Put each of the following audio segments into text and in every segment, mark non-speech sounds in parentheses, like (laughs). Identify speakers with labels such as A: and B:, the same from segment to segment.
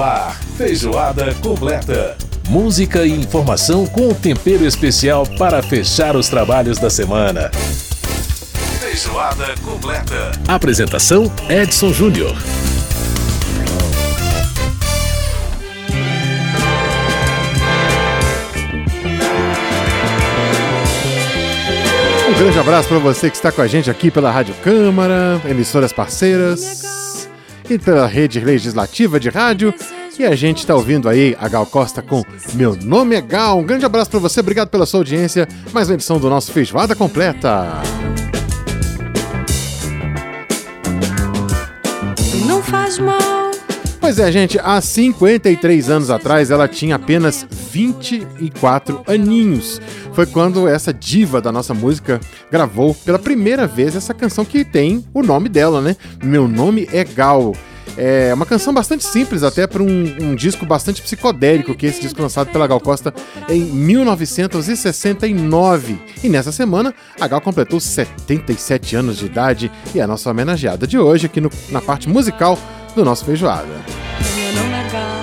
A: Ar, feijoada completa. Música e informação com tempero especial para fechar os trabalhos da semana. Feijoada completa. Apresentação Edson Júnior.
B: Um grande abraço para você que está com a gente aqui pela Rádio Câmara, emissoras parceiras e pela rede legislativa de rádio. E a gente está ouvindo aí a Gal Costa com Meu Nome é Gal. Um grande abraço para você, obrigado pela sua audiência. Mais uma edição do nosso Feijoada Completa.
C: Não faz mal.
B: Pois é, gente, há 53 anos atrás ela tinha apenas 24 aninhos. Foi quando essa diva da nossa música gravou pela primeira vez essa canção que tem o nome dela, né? Meu nome é Gal. É uma canção bastante simples, até para um, um, disco bastante psicodélico, que é esse disco lançado pela Gal Costa em 1969. E nessa semana, a Gal completou 77 anos de idade e é a nossa homenageada de hoje aqui no, na parte musical do nosso Feijoada.
C: Meu nome é Gal.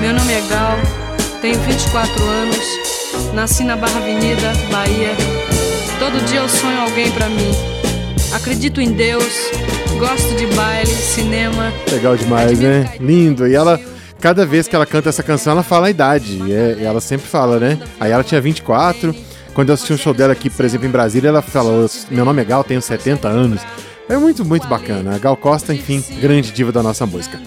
C: Meu nome é Gal. Tenho 24 anos. Nasci na Barra Avenida, Bahia. Todo dia eu sonho alguém para mim. Acredito em Deus. Gosto de baile, cinema.
B: Legal demais, né? Lindo. E ela cada vez que ela canta essa canção, ela fala a idade. E ela sempre fala, né? Aí ela tinha 24. Quando eu assisti um show dela aqui, por exemplo, em Brasília, ela falou: Meu nome é Gal, tenho 70 anos. É muito, muito bacana. A Gal Costa, enfim, grande diva da nossa música.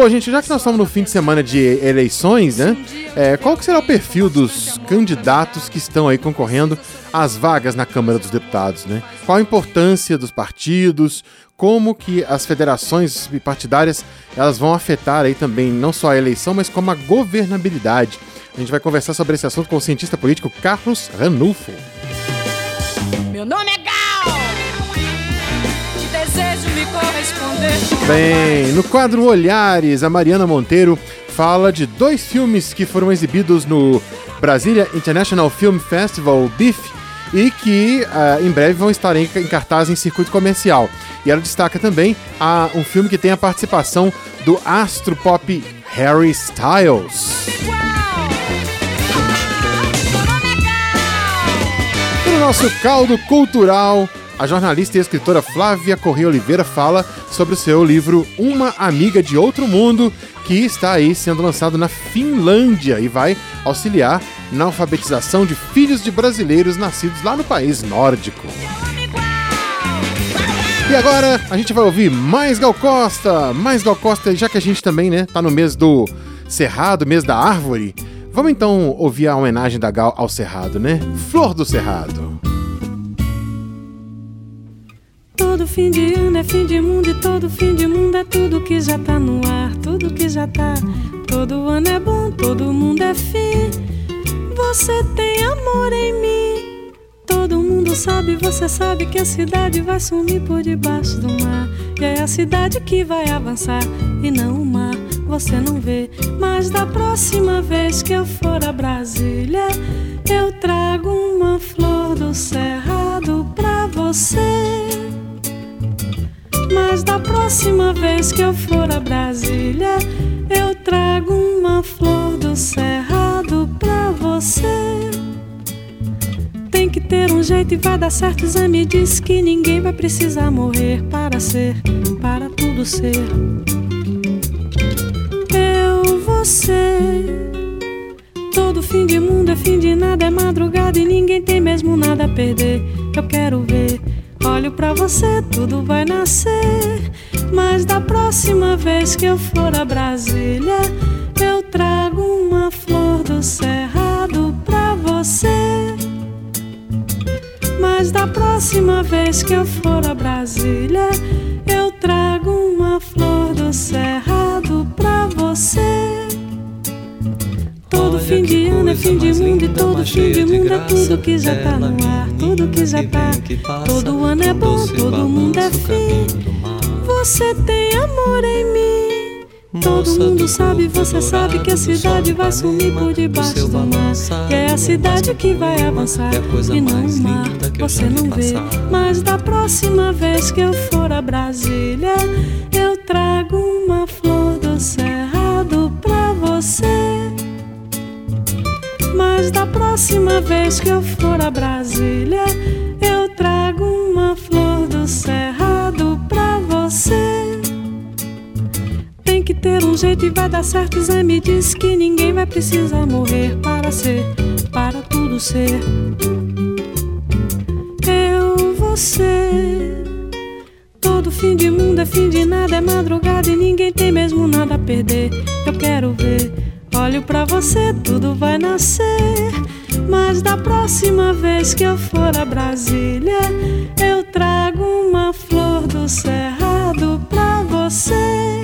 B: Bom, gente, já que nós estamos no fim de semana de eleições, né? É, qual que será o perfil dos candidatos que estão aí concorrendo às vagas na Câmara dos Deputados, né? Qual a importância dos partidos? Como que as federações partidárias elas vão afetar aí também não só a eleição, mas como a governabilidade? A gente vai conversar sobre esse assunto com o cientista político Carlos Ranulfo. Bem, no quadro Olhares, a Mariana Monteiro fala de dois filmes que foram exibidos no Brasília International Film Festival BIF e que uh, em breve vão estar em, em cartaz em circuito comercial. E ela destaca também uh, um filme que tem a participação do astro pop Harry Styles. No nosso caldo cultural, a jornalista e escritora Flávia Corrêa Oliveira fala sobre o seu livro Uma Amiga de Outro Mundo, que está aí sendo lançado na Finlândia e vai auxiliar na alfabetização de filhos de brasileiros nascidos lá no país nórdico. E agora a gente vai ouvir mais Gal Costa, mais Gal Costa, já que a gente também, né, tá no mês do Cerrado, mês da árvore. Vamos então ouvir a homenagem da Gal ao Cerrado, né? Flor do Cerrado.
D: Todo fim de ano é fim de mundo e todo fim de mundo é tudo que já tá no ar, tudo que já tá. Todo ano é bom, todo mundo é fim. Você tem amor em mim. Todo mundo sabe, você sabe que a cidade vai sumir por debaixo do mar. E é a cidade que vai avançar e não o mar. Você não vê, mas da próxima vez que eu for a Brasília, eu trago uma flor do cerrado pra você. Mas da próxima vez que eu for a Brasília, eu trago uma flor do cerrado pra você. Tem que ter um jeito e vai dar certo. Zé me disse que ninguém vai precisar morrer para ser, para tudo ser. Eu, você. Todo fim de mundo é fim de nada, é madrugada e ninguém tem mesmo nada a perder. Eu quero ver Olho pra você, tudo vai nascer. Mas da próxima vez que eu for a Brasília, eu trago uma flor do cerrado pra você. Mas da próxima vez que eu for a Brasília, eu trago uma flor do cerrado pra você. Fim de ano é fim de mundo e todo fim de mundo é tudo que já tá no ar, tudo que já tá. Todo ano é bom, todo mundo é fim. Você tem amor em mim. Todo mundo sabe, você sabe que a cidade vai sumir por debaixo do mar. E é a cidade que vai avançar e não o mar. Você não vê, mas da próxima vez que eu for a Brasília, eu trago uma flor próxima vez que eu for a Brasília, eu trago uma flor do cerrado pra você. Tem que ter um jeito e vai dar certo. Zé me diz que ninguém vai precisar morrer para ser, para tudo ser. Eu, você. Todo fim de mundo é fim de nada, é madrugada e ninguém tem mesmo nada a perder. Eu quero ver, olho pra você, tudo vai nascer. Mas da próxima vez que eu for a Brasília, eu trago uma flor do cerrado pra você.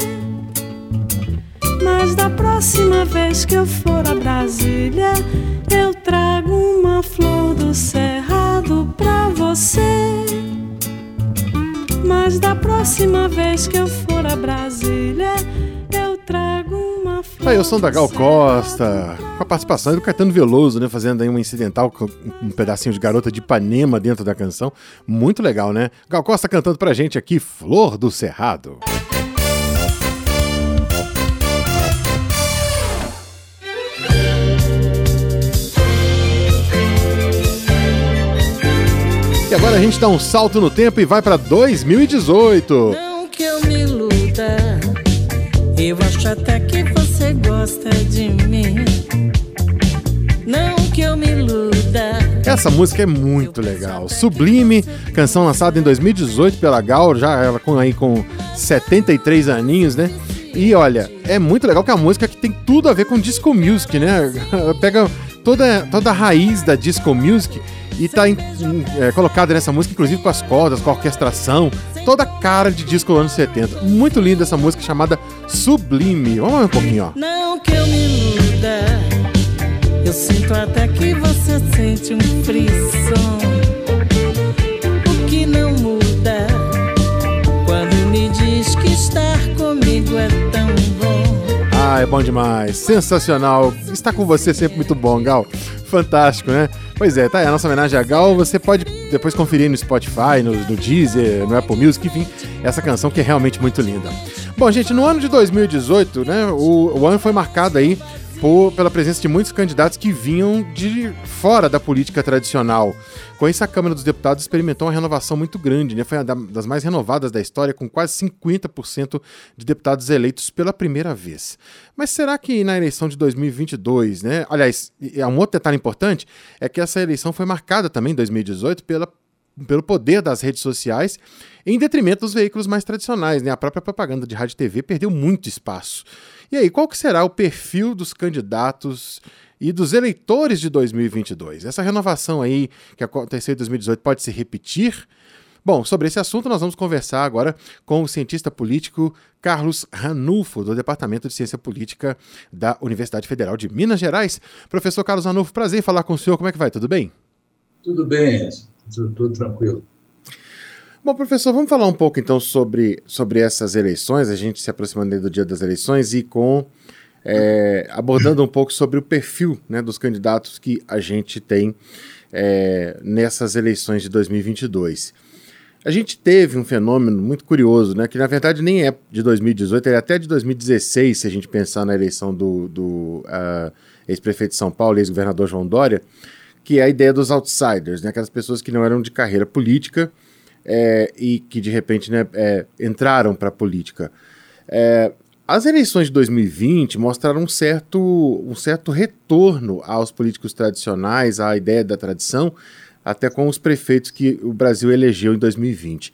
D: Mas da próxima vez que eu for a Brasília, eu trago uma flor do cerrado pra você. Mas da próxima vez que eu for a Brasília, eu trago uma flor.
B: Aí o som da Gal Costa, com a participação do Caetano Veloso, né? Fazendo aí uma incidental com um pedacinho de garota de Ipanema dentro da canção. Muito legal, né? Gal Costa cantando pra gente aqui, Flor do Cerrado. E agora a gente dá um salto no tempo e vai pra 2018.
E: Não que eu me iluda, eu acho até que você gosta de mim. Não que eu me iluda.
B: Essa música é muito legal. Sublime, canção lançada em 2018 pela Gal, já ela com aí com 73 aninhos, né? E olha, é muito legal que é a música que tem tudo a ver com disco music, né? Ela (laughs) pega toda, toda a raiz da disco music e tá em- é, colocada nessa música, inclusive com as cordas, com a orquestração, toda cara de disco dos anos 70. Muito linda essa música chamada Sublime. Vamos ver um pouquinho, ó.
E: Não que eu me iluda, eu sinto até que você sente um frisson. O que não muda quando me diz que estar comigo é.
B: Ah, é bom demais. Sensacional. Está com você sempre muito bom, Gal. Fantástico, né? Pois é, tá aí a nossa homenagem a Gal. Você pode depois conferir no Spotify, no, no Deezer, no Apple Music, enfim, essa canção que é realmente muito linda. Bom, gente, no ano de 2018, né, o, o ano foi marcado aí por- pela presença de muitos candidatos que vinham de fora da política tradicional. Com isso, a Câmara dos Deputados experimentou uma renovação muito grande, né? Foi uma da- das mais renovadas da história, com quase 50% de deputados eleitos pela primeira vez. Mas será que na eleição de 2022, né? Aliás, um outro detalhe importante é que essa eleição foi marcada também em 2018 pela pelo poder das redes sociais, em detrimento dos veículos mais tradicionais. Né? A própria propaganda de rádio e TV perdeu muito espaço. E aí, qual que será o perfil dos candidatos e dos eleitores de 2022? Essa renovação aí que aconteceu em 2018 pode se repetir? Bom, sobre esse assunto nós vamos conversar agora com o cientista político Carlos Ranulfo, do Departamento de Ciência Política da Universidade Federal de Minas Gerais. Professor Carlos Ranulfo, prazer em falar com o senhor. Como é que vai? Tudo bem?
F: Tudo bem, tudo, tudo tranquilo.
B: Bom, professor, vamos falar um pouco então sobre, sobre essas eleições, a gente se aproximando do dia das eleições e com é, abordando um pouco sobre o perfil né, dos candidatos que a gente tem é, nessas eleições de 2022. A gente teve um fenômeno muito curioso, né, que na verdade nem é de 2018, é até de 2016, se a gente pensar na eleição do, do ah, ex-prefeito de São Paulo, ex-governador João Dória, que é a ideia dos outsiders, né, aquelas pessoas que não eram de carreira política, é, e que de repente né, é, entraram para a política. É, as eleições de 2020 mostraram um certo, um certo retorno aos políticos tradicionais, à ideia da tradição, até com os prefeitos que o Brasil elegeu em 2020.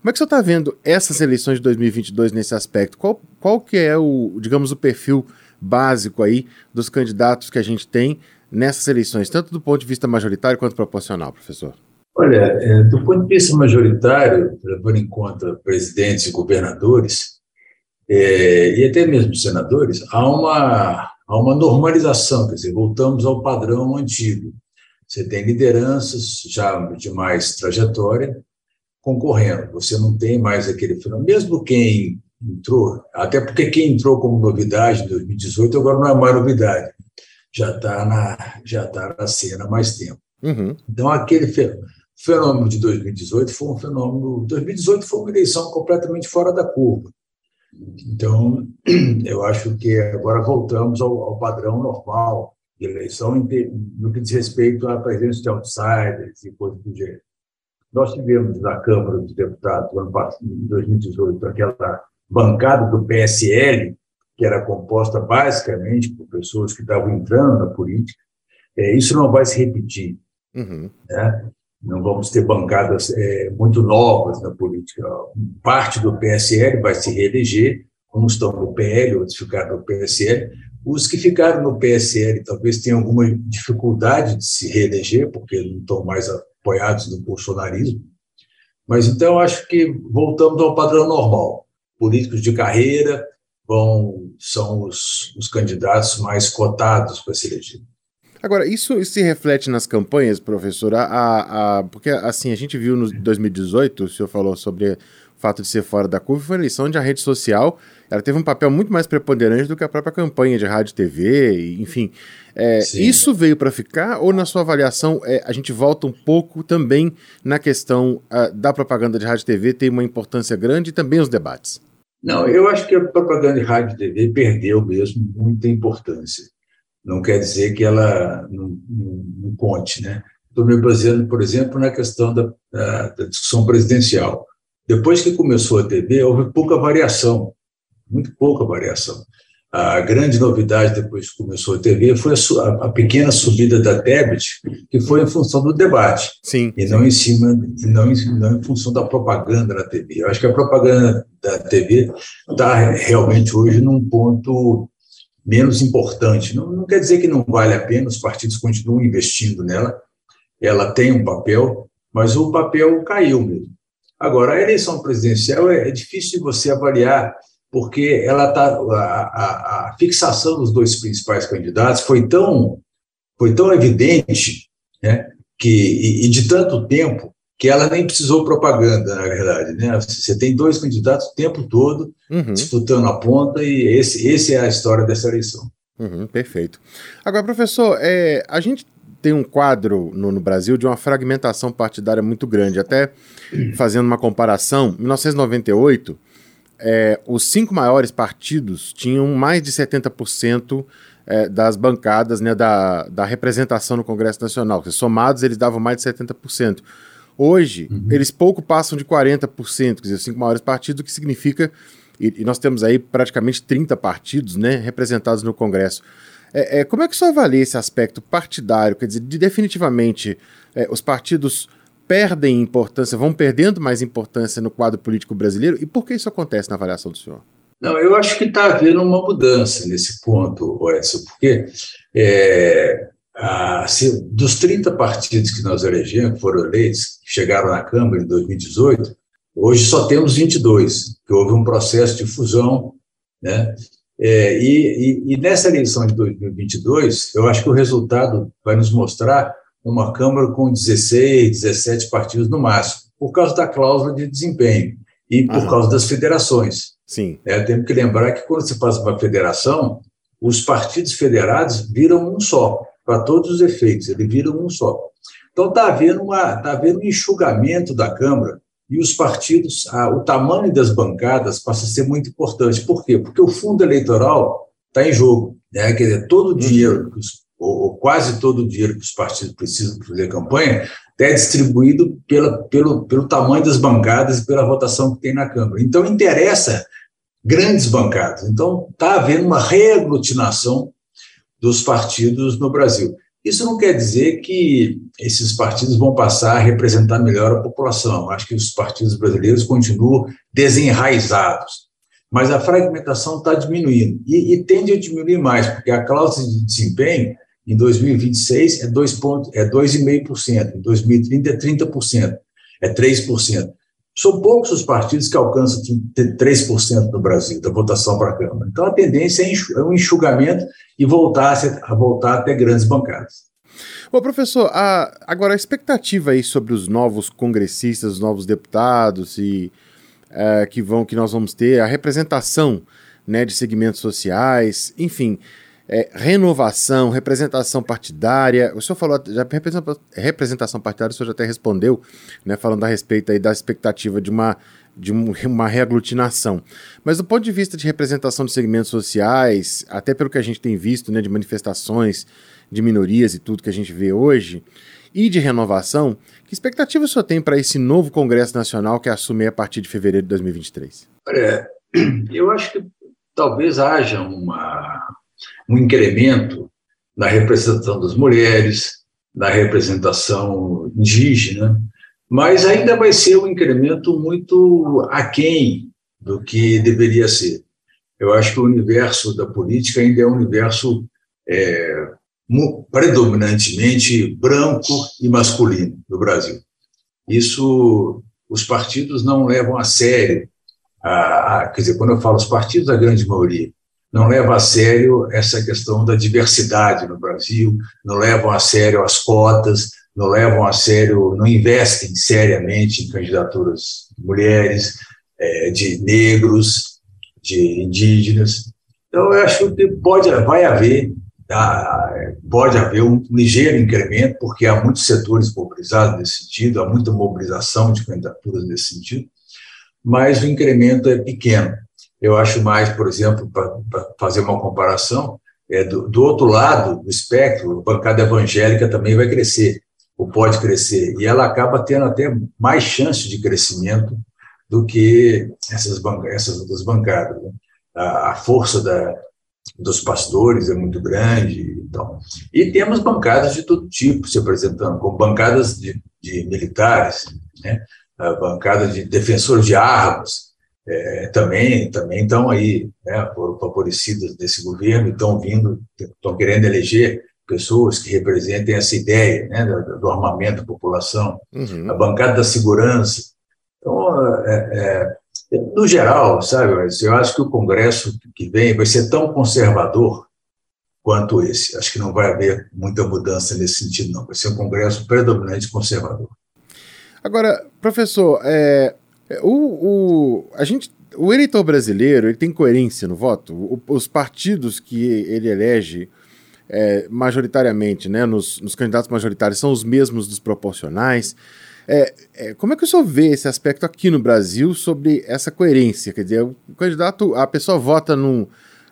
B: Como é que você está vendo essas eleições de 2022 nesse aspecto? Qual, qual que é o, digamos, o perfil básico aí dos candidatos que a gente tem nessas eleições, tanto do ponto de vista majoritário quanto proporcional, professor?
F: Olha, é, do ponto de vista majoritário, levando em conta presidentes e governadores, é, e até mesmo senadores, há uma, há uma normalização, quer dizer, voltamos ao padrão antigo. Você tem lideranças já de mais trajetória concorrendo, você não tem mais aquele fenômeno, mesmo quem entrou, até porque quem entrou como novidade em 2018 agora não é mais novidade, já está na, já tá na cena há mais tempo.
B: Uhum.
F: Então, aquele fenômeno de 2018 foi um fenômeno. 2018 foi uma eleição completamente fora da curva. Então, (clears throat) eu acho que agora voltamos ao, ao padrão normal de eleição no que diz respeito à presença de outsiders e coisas do gênero. Nós tivemos na Câmara dos Deputados, ano passado, em 2018, aquela bancada do PSL, que era composta basicamente por pessoas que estavam entrando na política. É, isso não vai se repetir. Uhum. Né? Não vamos ter bancadas é, muito novas na política. Parte do PSL vai se reeleger, uns estão no PL, outros ficaram no PSL. Os que ficaram no PSL talvez tenham alguma dificuldade de se reeleger, porque não estão mais apoiados no bolsonarismo. Mas então acho que voltamos ao padrão normal. Políticos de carreira vão são os, os candidatos mais cotados para se eleger.
B: Agora, isso, se reflete nas campanhas, professor? A, a, porque, assim, a gente viu no 2018, o senhor falou sobre o fato de ser fora da curva, foi uma eleição onde a rede social ela teve um papel muito mais preponderante do que a própria campanha de rádio e TV, enfim. É, isso veio para ficar ou, na sua avaliação, é, a gente volta um pouco também na questão uh, da propaganda de rádio e TV, tem uma importância grande e também os debates?
F: Não, eu acho que a propaganda de rádio e TV perdeu mesmo muita importância. Não quer dizer que ela não, não, não conte, né? Estou me baseando, por exemplo, na questão da, da, da discussão presidencial. Depois que começou a TV, houve pouca variação muito pouca variação. A grande novidade depois que começou a TV foi a, a, pequena subida da Tebet, que foi em função do debate,
B: sim,
F: e não em cima, e não, em, não em função da propaganda na TV. Eu acho que a propaganda da TV está realmente hoje num ponto menos importante. Não, não quer dizer que não vale a pena, os partidos continuam investindo nela, ela tem um papel, mas o papel caiu mesmo. Agora, a eleição presidencial é, é difícil de você avaliar porque ela tá, a, a, fixação dos dois principais candidatos foi tão, foi tão evidente né, que, e, e, de tanto tempo que ela nem precisou propaganda, na verdade. Né? Você tem dois candidatos o tempo todo uhum. disputando a ponta e esse, esse é a história dessa eleição.
B: Uhum, perfeito. Agora, professor, é, a gente tem um quadro no, no, Brasil de uma fragmentação partidária muito grande. Até fazendo uma comparação, em 1998 é, os cinco maiores partidos tinham mais de 70% é, das bancadas né, da, da representação no Congresso Nacional. Somados, eles davam mais de 70%. Hoje, uhum. eles pouco passam de 40%, quer dizer, os cinco maiores partidos, o que significa. E, e, nós temos aí praticamente 30 partidos né, representados no Congresso. É, é, como é que o senhor avalia esse aspecto partidário? Quer dizer, de, definitivamente, é, os partidos perdem importância, vão perdendo mais importância no quadro político brasileiro? E por que isso acontece na avaliação do senhor?
F: Não, eu acho que está havendo uma mudança nesse ponto, Edson, porque é, a, se, dos 30 partidos que nós elegemos, que foram eleitos, que chegaram na Câmara em 2018, hoje só temos 22, que houve um processo de fusão, né? É, e, e, e nessa eleição de 2022, eu acho que o resultado vai nos mostrar uma Câmara com 16, 17 partidos no máximo, por causa da cláusula de desempenho e por Aham. causa das federações.
B: Sim.
F: É, temos que lembrar que quando você faz uma federação, os partidos federados viram um só, para todos os efeitos, eles viram um só. Então está havendo, uma, tá havendo um enxugamento da Câmara e os partidos, a, o tamanho das bancadas passa a ser muito importante. Por quê? Porque o fundo eleitoral está em jogo. Né? Quer dizer, todo o dinheiro ou, ou quase todo o dinheiro que os partidos precisam para fazer campanha, é distribuído pela, pelo, pelo tamanho das bancadas e pela votação que tem na Câmara. Então, interessa grandes bancadas. Então, está havendo uma reaglutinação dos partidos no Brasil. Isso não quer dizer que esses partidos vão passar a representar melhor a população. Acho que os partidos brasileiros continuam desenraizados. Mas a fragmentação está diminuindo. E, e, tende a diminuir mais, porque a cláusula de desempenho em 2026 é 2,5%, é 2,5%, em 2030 é 30%, é 3%. São poucos os partidos que alcançam 3% no Brasil, da votação para a Câmara. Então, a tendência é, é um enxugamento e voltar a, voltar a ter grandes bancadas.
B: Ô, professor, a, agora a expectativa aí sobre os novos congressistas, os novos deputados e é, que vão que nós vamos ter, a representação né, de segmentos sociais, enfim, é, renovação, representação partidária. O senhor falou, já representação partidária, o senhor já até respondeu, né, falando a respeito aí da expectativa de uma, de uma reaglutinação. Mas do ponto de vista de representação de segmentos sociais, até pelo que a gente tem visto, né, de manifestações de minorias e tudo que a gente vê hoje, e de renovação, que expectativa o senhor tem para esse novo Congresso Nacional que assume a partir de fevereiro de 2023?
F: Olha, (clears throat) eu acho que talvez haja uma, um incremento na representação das mulheres, na representação indígena, mas ainda vai ser um incremento muito aquém do que deveria ser. Eu acho que o universo da política ainda é um universo é, predominantemente branco e masculino no Brasil. Isso os partidos não levam a sério. A, a, quer dizer, quando eu falo os partidos, a grande maioria não leva a sério essa questão da diversidade no Brasil, não levam a sério as cotas, não levam a sério, não investem seriamente em candidaturas de mulheres, é, de negros, de indígenas. Então, eu acho que pode, vai haver pode haver um ligeiro incremento, porque há muitos setores mobilizados nesse sentido, há muita mobilização de candidaturas nesse sentido, mas o incremento é pequeno. Eu acho mais, por exemplo, para fazer uma comparação, é, do, do, outro lado do espectro, a bancada evangélica também vai crescer, ou pode crescer, e ela acaba tendo até mais chance de crescimento do que essas, essas outras bancadas. Né? A, a força da, dos pastores é muito grande. Então. E temos bancadas de todo tipo se apresentando, como bancadas de, de militares, né? bancadas de defensores de armas, é, também também estão aí, né, favorecidas desse governo, estão vindo, estão querendo eleger pessoas que representem essa ideia né, do, do armamento da população, uhum. a bancada da segurança. Então, é, é, no geral, sabe, eu acho que o Congresso que vem vai ser tão conservador quanto esse. Acho que não vai haver muita mudança nesse sentido, não. Vai ser um Congresso predominante conservador.
B: Agora, professor, é, o, o, a gente, o eleitor brasileiro ele tem coerência no voto? O, os partidos que ele elege é, majoritariamente, né, nos, nos candidatos majoritários, são os mesmos dos proporcionais? É, é, como é que o senhor vê esse aspecto aqui no Brasil sobre essa coerência? Quer dizer, o candidato, a pessoa vota num,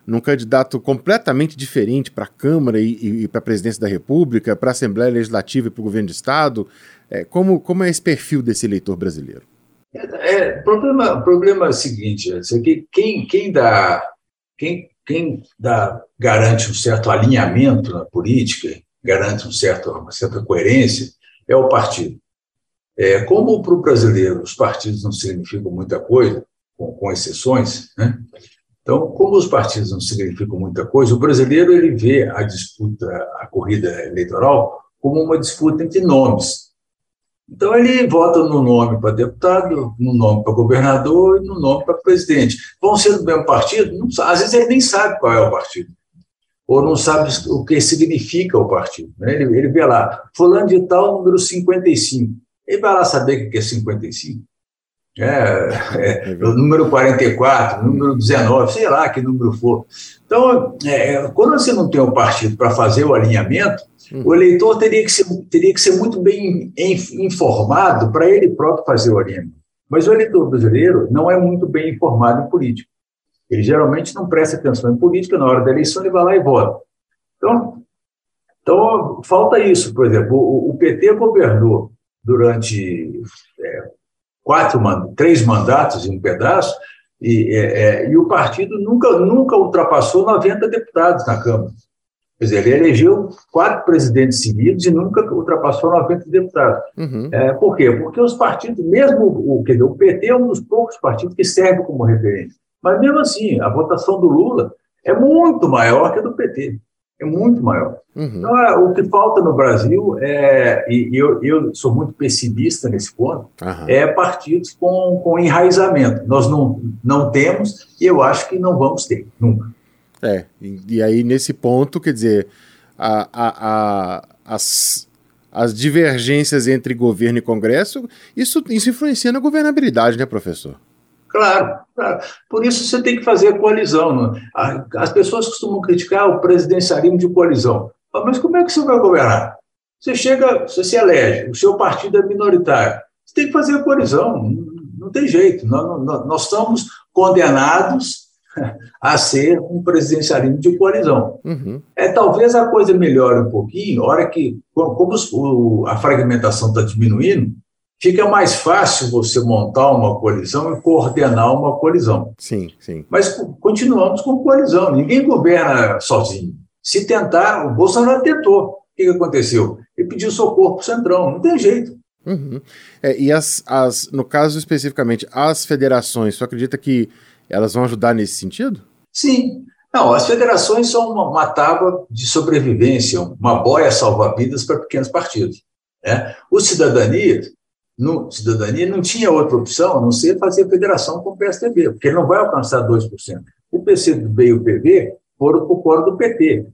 B: num candidato completamente diferente para a Câmara e, e, e para a presidência da República, para a Assembleia Legislativa e para o governo de Estado. É, como, como é esse perfil desse eleitor brasileiro?
F: É, problema, problema é o seguinte: é que quem, quem dá. Quem, quem dá, garante um certo alinhamento na política, garante um certo, uma certa coerência, é o partido. É, como para o brasileiro os partidos não significam muita coisa, com, com exceções, né? então, como os partidos não significam muita coisa, o brasileiro ele vê a disputa, a corrida eleitoral, como uma disputa entre nomes. Então, ele vota no nome para deputado, no nome para governador e no nome para presidente. Vão ser do mesmo partido? Não, às vezes ele nem sabe qual é o partido ou não sabe o que significa o partido. Né? Ele, ele vê lá, fulano de tal, número 55. Ele vai lá saber o que é 55. É, é, o número 44, o número 19, sei lá que número for. Então, é, quando você não tem um partido para fazer o alinhamento, hum. o eleitor teria que ser, teria que ser muito bem informado para ele próprio fazer o alinhamento. Mas o eleitor brasileiro não é muito bem informado em política. Ele geralmente não presta atenção em política, na hora da eleição ele vai lá e vota. Então, então falta isso. Por exemplo, o, o PT governou durante é, quatro, três mandatos em um pedaço, e, é, é, e, o partido nunca, nunca ultrapassou 90 deputados na Câmara. Quer dizer, ele elegeu quatro presidentes seguidos e nunca ultrapassou 90 deputados. Uhum. É, por quê? Porque os partidos, mesmo o, quer dizer, o PT é um dos poucos partidos que serve como referência. Mas mesmo assim, a votação do Lula é muito maior que a do PT é muito maior. Uhum. Então, é, o que falta no Brasil, é, e eu, eu sou muito pessimista nesse ponto, uhum. é partidos com, com enraizamento. Nós não, não temos e eu acho que não vamos ter, nunca.
B: É, e, e aí nesse ponto, quer dizer, a, a, a, as, as divergências entre governo e Congresso, isso, isso influencia na governabilidade, né, professor?
F: Claro, claro. Por isso você tem que fazer coalizão. Né? As pessoas costumam criticar o presidencialismo de coalizão. Mas como é que você vai governar? Você chega, você se elege, o seu partido é minoritário. Você tem que fazer a coalizão, não, tem jeito. Nós, nós, nós estamos condenados (laughs) a ser um presidencialismo de coalizão. Uhum. É, talvez a coisa melhore um pouquinho, hora que, como o, a fragmentação está diminuindo, fica mais fácil você montar uma coalizão e coordenar uma coalizão.
B: Sim, sim.
F: Mas continuamos com coalizão, ninguém governa sozinho. Se tentar, o Bolsonaro tentou. O que aconteceu? Ele pediu socorro para o Centrão, não tem jeito.
B: Uhum. É, e as, as, no caso especificamente, as federações, você acredita que elas vão ajudar nesse sentido?
F: Sim. Não, as federações são uma, uma tábua de sobrevivência, uma boia salva-vidas para pequenos partidos. Né? O Cidadania, no, Cidadania não tinha outra opção a não ser fazer federação com o PSDB, porque ele não vai alcançar 2%. O PCB e o PV foram para o coro do PT.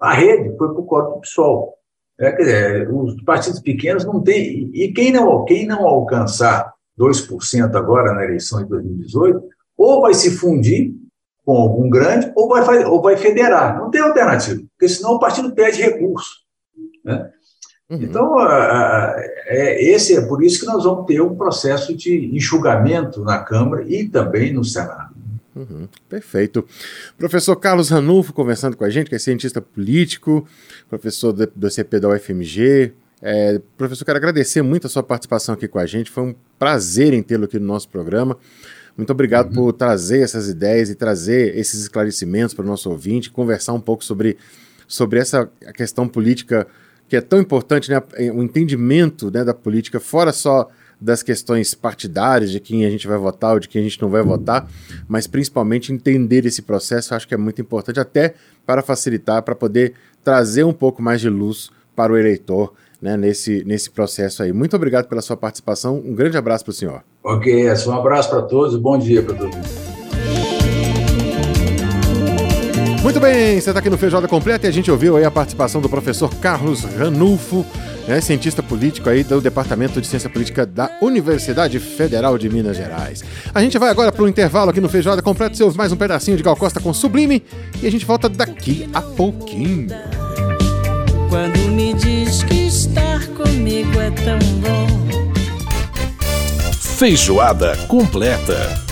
F: A rede foi para o coro do PSOL. É, quer dizer, os partidos pequenos não têm. E quem não, quem não alcançar 2% agora na eleição de 2018, ou vai se fundir com algum grande, ou vai, ou vai federar. Não tem alternativa, porque senão o partido perde recurso. Né? Uhum. Então, é, esse é por isso que nós vamos ter um processo de enxugamento na Câmara e também no Senado.
B: Uhum, perfeito. Professor Carlos Ranulfo conversando com a gente, que é cientista político, professor do, do CP da UFMG. É, professor, quero agradecer muito a sua participação aqui com a gente. Foi um prazer em tê-lo aqui no nosso programa. Muito obrigado uhum. por trazer essas ideias e trazer esses esclarecimentos para o nosso ouvinte, conversar um pouco sobre, sobre essa questão política que é tão importante, né? o entendimento né, da política, fora só das questões partidárias, de quem a gente vai votar ou de quem a gente não vai votar, mas principalmente entender esse processo, acho que é muito importante, até para facilitar, para poder trazer um pouco mais de luz para o eleitor né, nesse, nesse processo aí. Muito obrigado pela sua participação, um grande abraço para o senhor.
F: Ok, um abraço para todos, bom dia para todos.
B: Muito bem, você está aqui no Feijoada Completa e a gente ouviu aí a participação do professor Carlos Ranulfo, né, cientista político aí do Departamento de Ciência Política da Universidade Federal de Minas Gerais. A gente vai agora para o intervalo aqui no Feijoada Completa, você ouve mais um pedacinho de Gal Costa com Sublime e a gente volta daqui a pouquinho.
E: Quando me diz que estar comigo é tão bom.
A: Feijoada Completa.